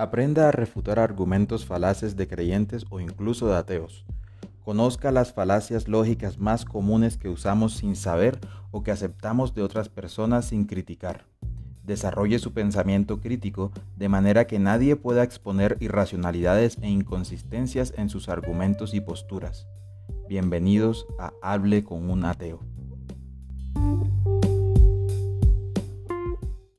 Aprenda a refutar argumentos falaces de creyentes o incluso de ateos. Conozca las falacias lógicas más comunes que usamos sin saber o que aceptamos de otras personas sin criticar. Desarrolle su pensamiento crítico de manera que nadie pueda exponer irracionalidades e inconsistencias en sus argumentos y posturas. Bienvenidos a Hable con un ateo.